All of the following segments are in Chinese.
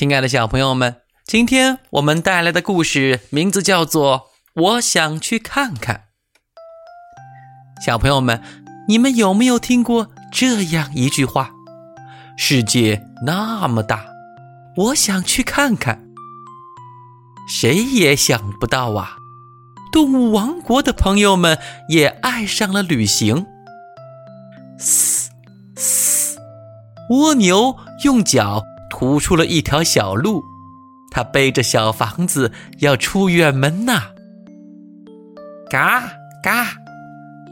亲爱的小朋友们，今天我们带来的故事名字叫做《我想去看看》。小朋友们，你们有没有听过这样一句话？世界那么大，我想去看看。谁也想不到啊！动物王国的朋友们也爱上了旅行。嘶嘶，蜗牛用脚吐出了一条小路，他背着小房子要出远门呐。嘎嘎，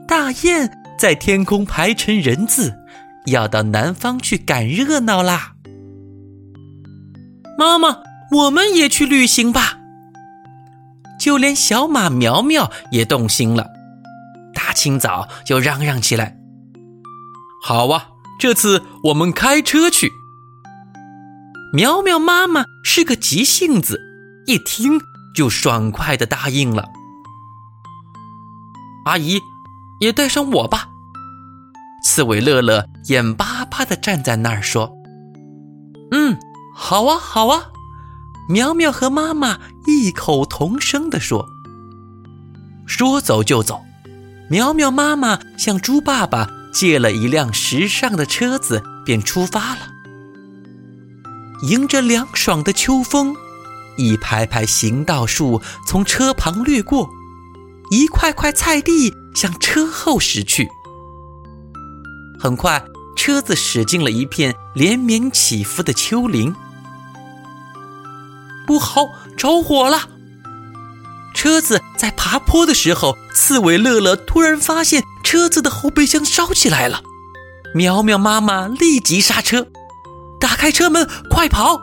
大雁在天空排成人字，要到南方去赶热闹啦。妈妈，我们也去旅行吧。就连小马苗苗也动心了，大清早就嚷嚷起来：“好啊，这次我们开车去。”苗苗妈妈是个急性子，一听就爽快的答应了。阿姨，也带上我吧。刺猬乐乐眼巴巴的站在那儿说：“嗯，好啊，好啊。”苗苗和妈妈异口同声的说：“说走就走。”苗苗妈妈向猪爸爸借了一辆时尚的车子，便出发了。迎着凉爽的秋风，一排排行道树从车旁掠过，一块块菜地向车后驶去。很快，车子驶进了一片连绵起伏的丘陵。不好，着火了！车子在爬坡的时候，刺猬乐乐突然发现车子的后备箱烧起来了。苗苗妈妈立即刹车，打开车门，快跑！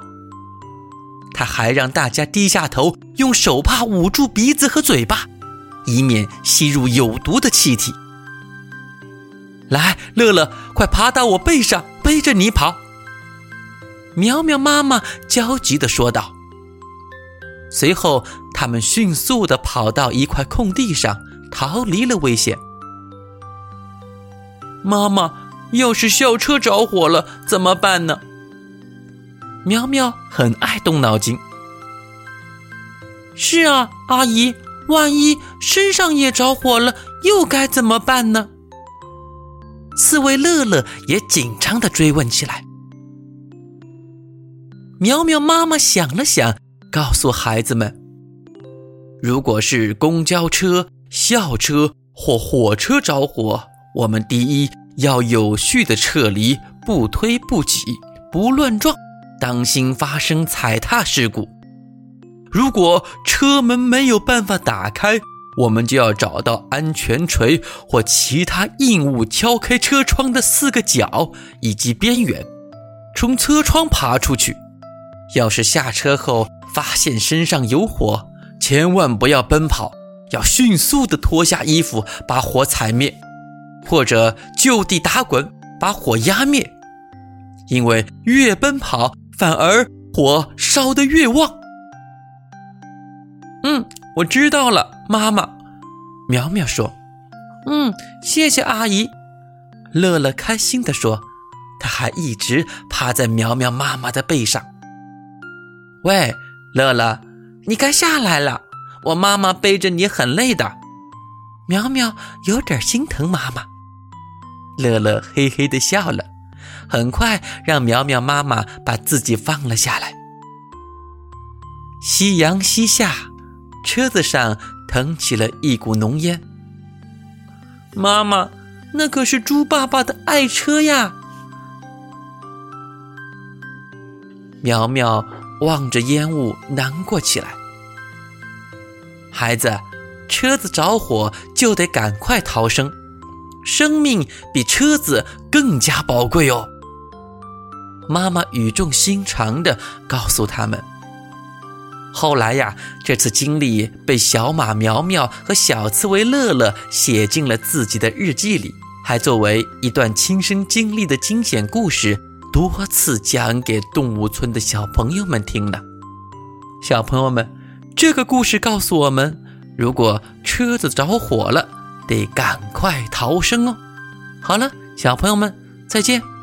他还让大家低下头，用手帕捂住鼻子和嘴巴，以免吸入有毒的气体。来，乐乐，快爬到我背上，背着你跑！苗苗妈妈焦急地说道。随后，他们迅速地跑到一块空地上，逃离了危险。妈妈，要是校车着火了怎么办呢？苗苗很爱动脑筋。是啊，阿姨，万一身上也着火了，又该怎么办呢？刺猬乐乐也紧张地追问起来。苗苗妈妈想了想。告诉孩子们，如果是公交车、校车或火车着火，我们第一要有序的撤离，不推不挤，不乱撞，当心发生踩踏事故。如果车门没有办法打开，我们就要找到安全锤或其他硬物敲开车窗的四个角以及边缘，从车窗爬出去。要是下车后，发现身上有火，千万不要奔跑，要迅速的脱下衣服把火踩灭，或者就地打滚把火压灭。因为越奔跑，反而火烧得越旺。嗯，我知道了，妈妈。苗苗说：“嗯，谢谢阿姨。”乐乐开心地说：“他还一直趴在苗苗妈妈的背上。”喂。乐乐，你该下来了。我妈妈背着你很累的。苗苗有点心疼妈妈。乐乐嘿嘿的笑了，很快让苗苗妈妈把自己放了下来。夕阳西下，车子上腾起了一股浓烟。妈妈，那可是猪爸爸的爱车呀。苗苗。望着烟雾，难过起来。孩子，车子着火就得赶快逃生，生命比车子更加宝贵哦。妈妈语重心长地告诉他们。后来呀，这次经历被小马苗苗和小刺猬乐乐写进了自己的日记里，还作为一段亲身经历的惊险故事。多次讲给动物村的小朋友们听呢。小朋友们，这个故事告诉我们：如果车子着火了，得赶快逃生哦。好了，小朋友们，再见。